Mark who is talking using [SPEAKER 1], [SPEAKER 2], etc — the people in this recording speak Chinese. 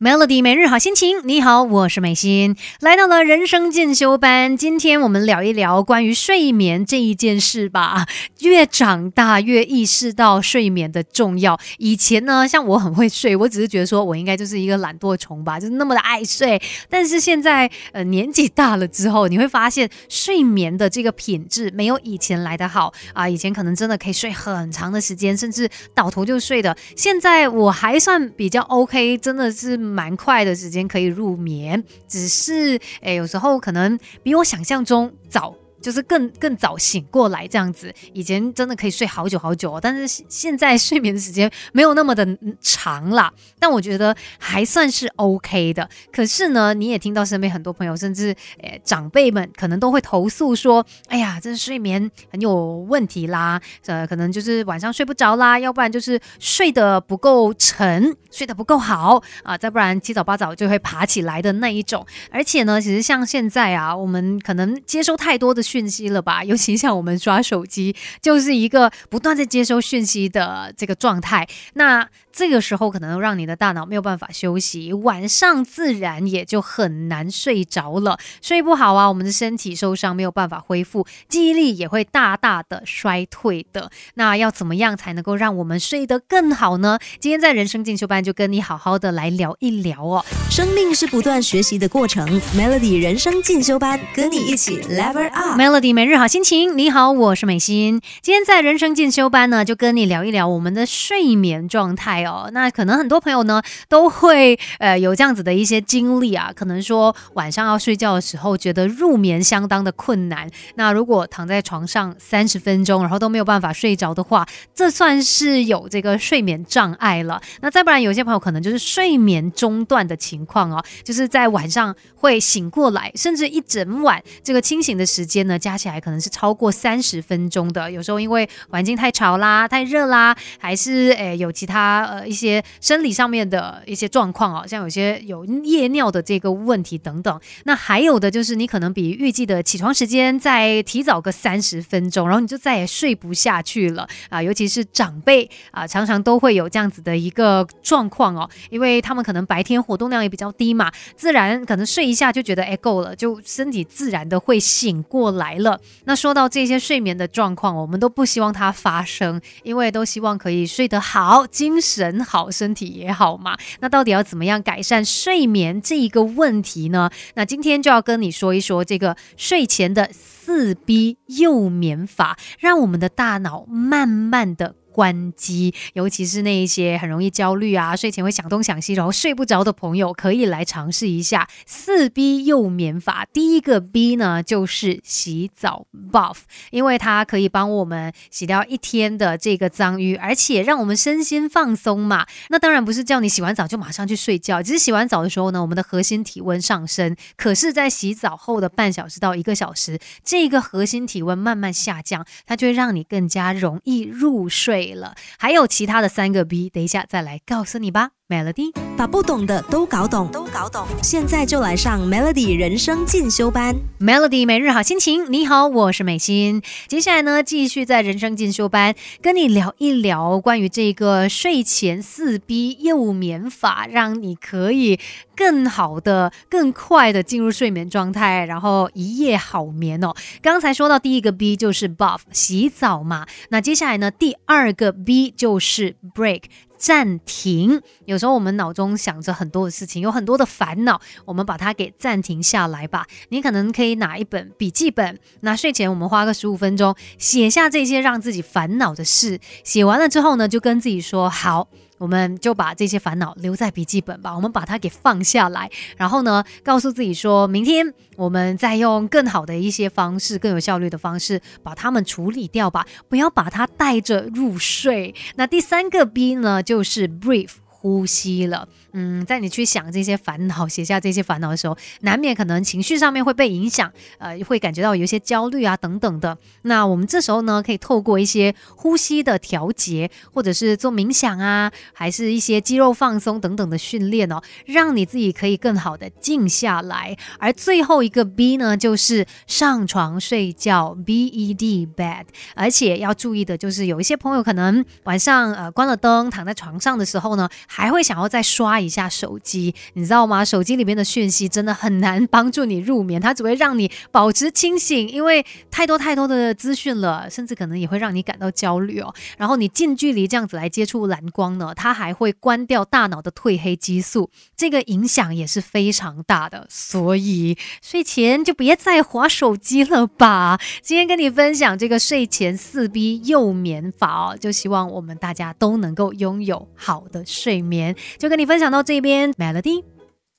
[SPEAKER 1] Melody 每日好心情，你好，我是美心，来到了人生进修班。今天我们聊一聊关于睡眠这一件事吧。越长大越意识到睡眠的重要。以前呢，像我很会睡，我只是觉得说我应该就是一个懒惰虫吧，就是那么的爱睡。但是现在呃年纪大了之后，你会发现睡眠的这个品质没有以前来的好啊。以前可能真的可以睡很长的时间，甚至倒头就睡的。现在我还算比较 OK，真的是。蛮快的时间可以入眠，只是诶，有时候可能比我想象中早。就是更更早醒过来这样子，以前真的可以睡好久好久，哦但是现在睡眠的时间没有那么的长啦。但我觉得还算是 OK 的。可是呢，你也听到身边很多朋友，甚至诶长辈们可能都会投诉说：“哎呀，这睡眠很有问题啦，呃，可能就是晚上睡不着啦，要不然就是睡得不够沉，睡得不够好啊，再不然七早八早就会爬起来的那一种。而且呢，其实像现在啊，我们可能接收太多的。讯息了吧？尤其像我们抓手机，就是一个不断在接收讯息的这个状态。那这个时候可能让你的大脑没有办法休息，晚上自然也就很难睡着了。睡不好啊，我们的身体受伤，没有办法恢复，记忆力也会大大的衰退的。那要怎么样才能够让我们睡得更好呢？今天在人生进修班就跟你好好的来聊一聊哦。
[SPEAKER 2] 生命是不断学习的过程，Melody 人生进修班跟你一起 Level Up。
[SPEAKER 1] Melody 每日好心情，你好，我是美心。今天在人生进修班呢，就跟你聊一聊我们的睡眠状态哦。那可能很多朋友呢都会呃有这样子的一些经历啊，可能说晚上要睡觉的时候，觉得入眠相当的困难。那如果躺在床上三十分钟，然后都没有办法睡着的话，这算是有这个睡眠障碍了。那再不然，有些朋友可能就是睡眠中断的情况哦，就是在晚上会醒过来，甚至一整晚这个清醒的时间。那加起来可能是超过三十分钟的，有时候因为环境太潮啦、太热啦，还是诶有其他呃一些生理上面的一些状况哦，像有些有夜尿的这个问题等等。那还有的就是你可能比预计的起床时间再提早个三十分钟，然后你就再也睡不下去了啊！尤其是长辈啊，常常都会有这样子的一个状况哦，因为他们可能白天活动量也比较低嘛，自然可能睡一下就觉得哎够了，就身体自然的会醒过。了来了，那说到这些睡眠的状况，我们都不希望它发生，因为都希望可以睡得好，精神好，身体也好嘛。那到底要怎么样改善睡眠这一个问题呢？那今天就要跟你说一说这个睡前的四逼幼眠法，让我们的大脑慢慢的。关机，尤其是那一些很容易焦虑啊，睡前会想东想西，然后睡不着的朋友，可以来尝试一下四 B 幼眠法。第一个 B 呢，就是洗澡 buff，因为它可以帮我们洗掉一天的这个脏淤，而且让我们身心放松嘛。那当然不是叫你洗完澡就马上去睡觉，只是洗完澡的时候呢，我们的核心体温上升。可是，在洗澡后的半小时到一个小时，这个核心体温慢慢下降，它就会让你更加容易入睡。了，还有其他的三个 B，等一下再来告诉你吧。Melody
[SPEAKER 2] 把不懂的都搞懂，都搞懂。现在就来上 Melody 人生进修班。
[SPEAKER 1] Melody 每日好心情，你好，我是美心。接下来呢，继续在人生进修班跟你聊一聊关于这个睡前四 B 幼眠法，让你可以更好的、更快的进入睡眠状态，然后一夜好眠哦。刚才说到第一个 B 就是 Buff 洗澡嘛，那接下来呢，第二个 B 就是 Break。暂停，有时候我们脑中想着很多的事情，有很多的烦恼，我们把它给暂停下来吧。你可能可以拿一本笔记本，那睡前我们花个十五分钟，写下这些让自己烦恼的事。写完了之后呢，就跟自己说好。我们就把这些烦恼留在笔记本吧，我们把它给放下来，然后呢，告诉自己说，明天我们再用更好的一些方式，更有效率的方式把它们处理掉吧，不要把它带着入睡。那第三个 B 呢，就是 brief。呼吸了，嗯，在你去想这些烦恼、写下这些烦恼的时候，难免可能情绪上面会被影响，呃，会感觉到有一些焦虑啊等等的。那我们这时候呢，可以透过一些呼吸的调节，或者是做冥想啊，还是一些肌肉放松等等的训练哦，让你自己可以更好的静下来。而最后一个 B 呢，就是上床睡觉，B E D bed。而且要注意的就是，有一些朋友可能晚上呃关了灯，躺在床上的时候呢。还会想要再刷一下手机，你知道吗？手机里面的讯息真的很难帮助你入眠，它只会让你保持清醒，因为太多太多的资讯了，甚至可能也会让你感到焦虑哦。然后你近距离这样子来接触蓝光呢，它还会关掉大脑的褪黑激素，这个影响也是非常大的。所以睡前就别再划手机了吧。今天跟你分享这个睡前四 B 幼眠法哦，就希望我们大家都能够拥有好的睡睡眠。就跟你分享到这边，Melody。